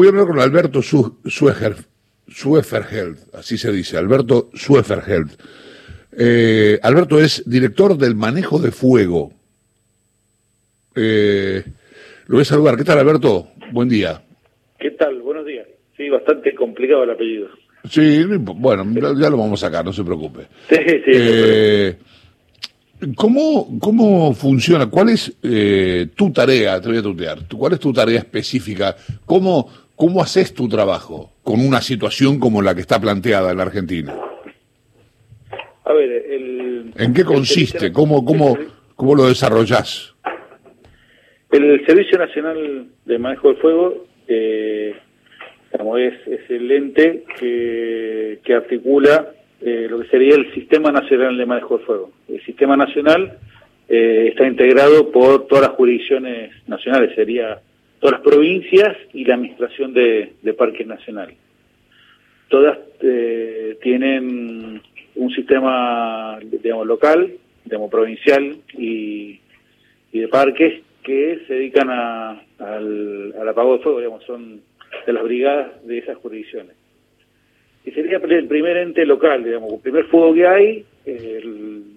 voy a hablar con Alberto Sueferheld, así se dice, Alberto Sueferheld. Eh, Alberto es director del manejo de fuego. Eh, lo voy a saludar. ¿Qué tal, Alberto? Buen día. ¿Qué tal? Buenos días. Sí, bastante complicado el apellido. Sí, bueno, ya lo vamos a sacar, no se preocupe. Sí, sí. Eh, ¿cómo, ¿Cómo funciona? ¿Cuál es eh, tu tarea? Te voy a tutear. ¿Cuál es tu tarea específica? ¿Cómo, ¿Cómo haces tu trabajo con una situación como la que está planteada en la Argentina? A ver, el, ¿en qué consiste? ¿Cómo, cómo, cómo lo desarrollás? El Servicio Nacional de Manejo del Fuego eh, es, el ente que, articula eh, lo que sería el Sistema Nacional de Manejo del Fuego. El Sistema Nacional eh, está integrado por todas las jurisdicciones nacionales, sería todas las provincias y la Administración de, Parques Nacionales. Todas eh, tienen un sistema, digamos, local, digamos, provincial y, de parques que se dedican a, al, al apago de fuego, digamos, son de las brigadas de esas jurisdicciones. Y sería el primer ente local, digamos, el primer fuego que hay,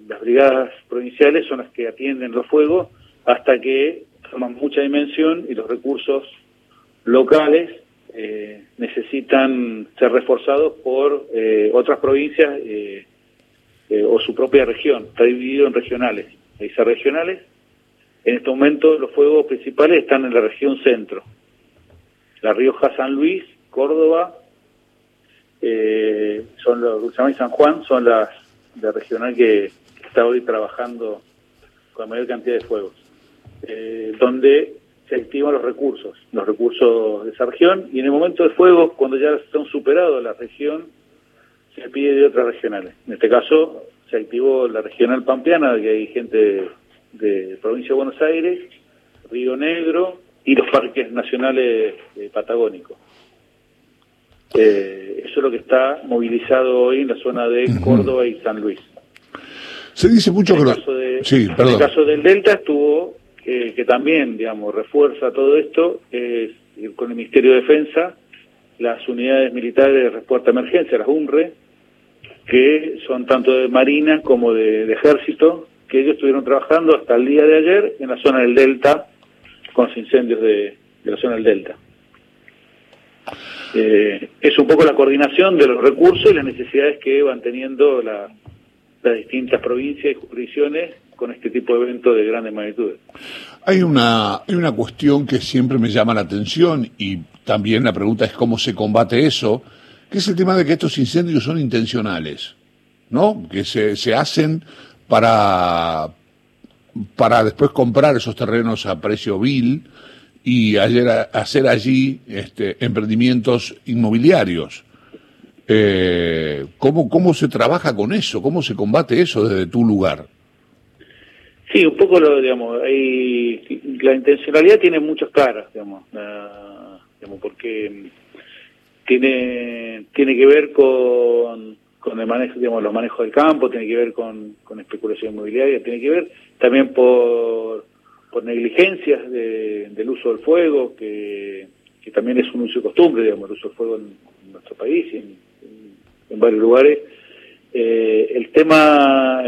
las brigadas provinciales son las que atienden los fuegos hasta que toman mucha dimensión y los recursos locales eh, necesitan ser reforzados por eh, otras provincias eh, o su propia región. Está dividido en regionales. Dice regionales. En este momento los fuegos principales están en la región centro, la Rioja, San Luis, Córdoba, eh, son los y San Juan, son las de regional que, está hoy trabajando con mayor cantidad de fuegos, eh, donde se activan los recursos, los recursos de esa región, y en el momento de fuego, cuando ya están superados la región, se pide de otras regionales. En este caso, se activó la regional pampeana, que hay gente de provincia de Buenos Aires, Río Negro, y los parques nacionales eh, patagónicos. Eh, eso es lo que está movilizado hoy en la zona de Córdoba y San Luis. Se dice mucho que... Caso sí, En el caso del Delta estuvo, que también, digamos, refuerza todo esto, es con el Ministerio de Defensa, las unidades militares de respuesta a emergencia, las UNRE, que son tanto de Marina como de, de Ejército, que ellos estuvieron trabajando hasta el día de ayer en la zona del Delta, con los incendios de, la zona del Delta. Eh, es un poco la coordinación de los recursos y las necesidades que van teniendo las distintas provincias y jurisdicciones con este tipo de eventos de grandes magnitudes. Hay una, hay una cuestión que siempre me llama la atención y también la pregunta es cómo se combate eso, que es el tema de que estos incendios son intencionales, ¿no? Que se, se hacen para, para después comprar esos terrenos a precio vil y hacer allí este, emprendimientos inmobiliarios. Eh, ¿cómo, ¿Cómo se trabaja con eso? ¿Cómo se combate eso desde tu lugar? Sí, un poco lo, digamos, la intencionalidad tiene muchas caras, digamos, digamos porque tiene, tiene que ver con con el manejo, digamos, los manejos del campo, tiene que ver con, con especulación inmobiliaria, tiene que ver también por, por negligencias del uso del fuego, que, que, también es un uso de costumbre, digamos, el uso del fuego en, nuestro país y en, en, varios lugares. Eh, el tema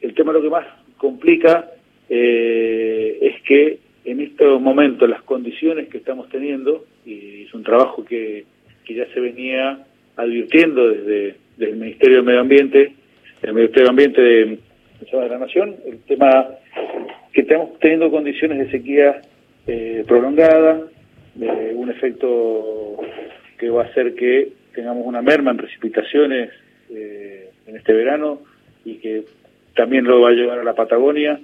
el, tema lo que más complica eh, es que en estos momentos las condiciones que estamos teniendo, y es un trabajo que, que ya se venía advirtiendo desde del Ministerio de Medio Ambiente, el Ministerio de Ambiente de, la Nación, el tema que estamos teniendo condiciones de sequía eh, prolongada, de un efecto que va a hacer que tengamos una merma en precipitaciones eh, en este verano y que también lo va a llevar a la Patagonia,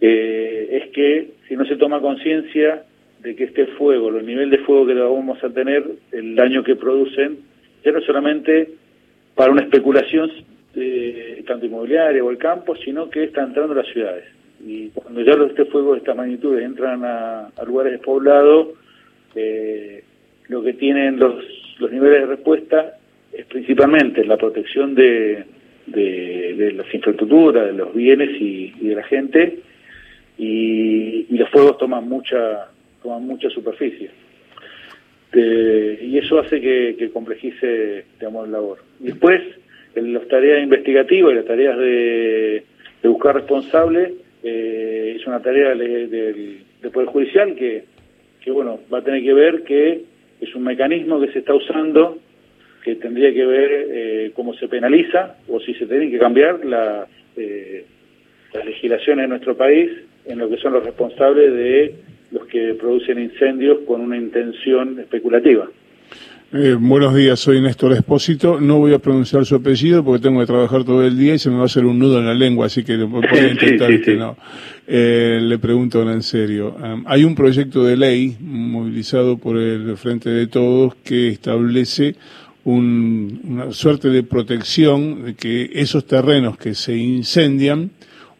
eh, es que si no se toma conciencia de que este fuego, el nivel de fuego que vamos a tener, el daño que producen, ya no solamente para una especulación eh, tanto inmobiliaria o el campo, sino que está entrando a las ciudades. Y cuando ya los este fuego de esta magnitud entran a, lugares despoblados, eh, lo que tienen los, los niveles de respuesta es principalmente la protección de, de, las infraestructuras, de los bienes y, de la gente, y, los fuegos toman mucha, toman mucha superficie. este, y eso hace que, complejice digamos, la labor. Y después, en las tareas investigativas y las tareas de, buscar responsables, eh, es una tarea del, Poder Judicial que, que, bueno, va a tener que ver que es un mecanismo que se está usando que tendría que ver eh, cómo se penaliza o si se tiene que cambiar la, eh, las legislaciones de nuestro país en lo que son los responsables de los que producen incendios con una intención especulativa. Eh, buenos días, soy Néstor Espósito. No voy a pronunciar su apellido porque tengo que trabajar todo el día y se me va a hacer un nudo en la lengua, así que voy a intentar que no. Eh, le pregunto en serio. Um, hay un proyecto de ley movilizado por el Frente de Todos que establece una suerte de protección de que esos terrenos que se incendian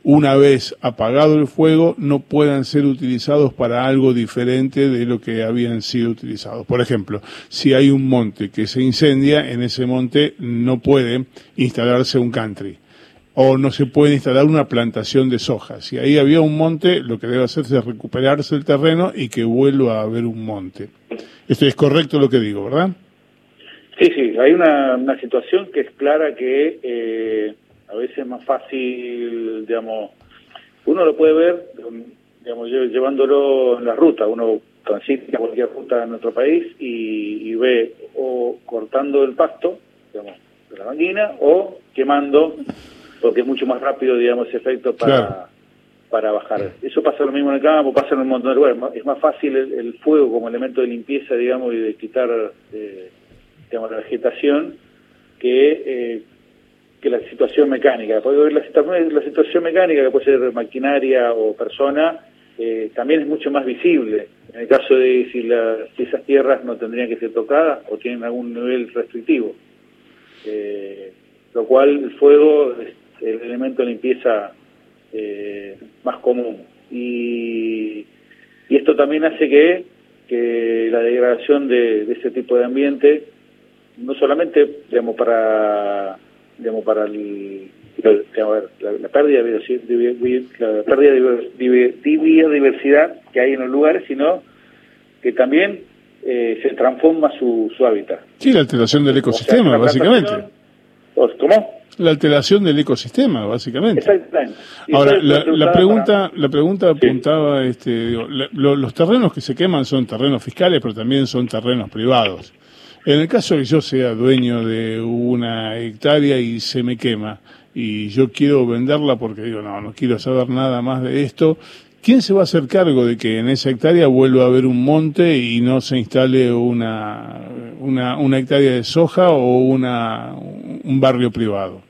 una vez apagado el fuego, no puedan ser utilizados para algo diferente de lo que habían sido utilizados. Por ejemplo, si hay un monte que se incendia, en ese monte no puede instalarse un country o no se puede instalar una plantación de soja. Si ahí había un monte, lo que debe hacerse es recuperarse el terreno y que vuelva a haber un monte. Esto es correcto lo que digo, ¿verdad? Sí, sí, hay una, situación que es clara que eh, a veces es más fácil, digamos, uno lo puede ver, digamos, llevándolo en la ruta, uno transita cualquier ruta en nuestro país y, ve o cortando el pasto, digamos, de la máquina, o quemando, porque es mucho más rápido, digamos, ese efecto para, para bajar. Eso pasa lo mismo en el campo, pasa en un montón de lugares. Es más fácil el, fuego como elemento de limpieza, digamos, y de quitar, eh, digamos, la vegetación que eh, que la situación mecánica. Puede la, la situación mecánica, que puede ser maquinaria o persona, eh, también es mucho más visible. En el caso de si, si, esas tierras no tendrían que ser tocadas o tienen algún nivel restrictivo. Eh, lo cual el fuego es el elemento de limpieza eh, más común. Y, y, esto también hace que, que la degradación de, de ese tipo de ambiente, no solamente digamos, para digamos, para el, la, pérdida de, la pérdida de biodiversidad que hay en los lugares, sino que también eh, se transforma su, su hábitat. Sí, la alteración del ecosistema, básicamente. ¿Cómo? La alteración del ecosistema, básicamente. Exactamente. Ahora, la, pregunta, la pregunta apuntaba, este, los terrenos que se queman son terrenos fiscales, pero también son terrenos privados. En el caso de que yo sea dueño de una hectárea y se me quema y yo quiero venderla porque digo, no, no quiero saber nada más de esto, ¿quién se va a hacer cargo de que en esa hectárea vuelva a haber un monte y no se instale una, una, una hectárea de soja o una, un barrio privado?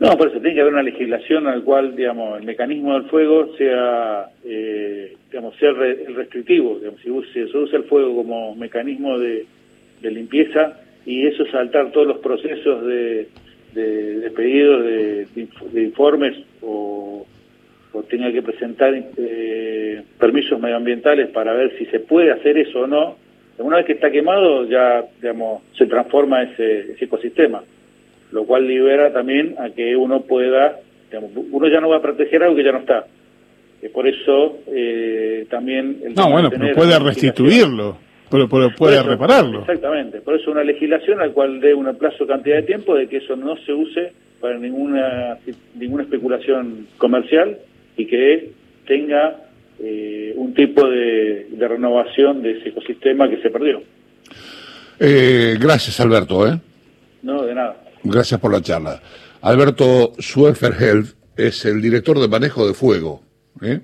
No, por eso tiene que haber una legislación al cual, digamos, el mecanismo del fuego sea, eh, digamos, sea el restrictivo. Digamos, si se usa el fuego como mecanismo de, de limpieza y eso saltar todos los procesos de, de, pedidos de, informes o, o, tenga que presentar eh, permisos medioambientales para ver si se puede hacer eso o no. Una vez que está quemado ya digamos se transforma ese, ecosistema, lo cual libera también a que uno pueda, digamos, uno ya no va a proteger algo que ya no está. por eso eh, también... no, bueno, pero puede restituirlo. Pero, puede repararlo. Exactamente, por eso una legislación al cual dé una plazo cantidad de tiempo de que eso no se use para ninguna ninguna especulación comercial y que tenga eh, un tipo de, renovación de ese ecosistema que se perdió. Eh, gracias, Alberto. ¿eh? No, de nada. Gracias por la charla. Alberto Sueferheld es el director de manejo de fuego. ¿eh?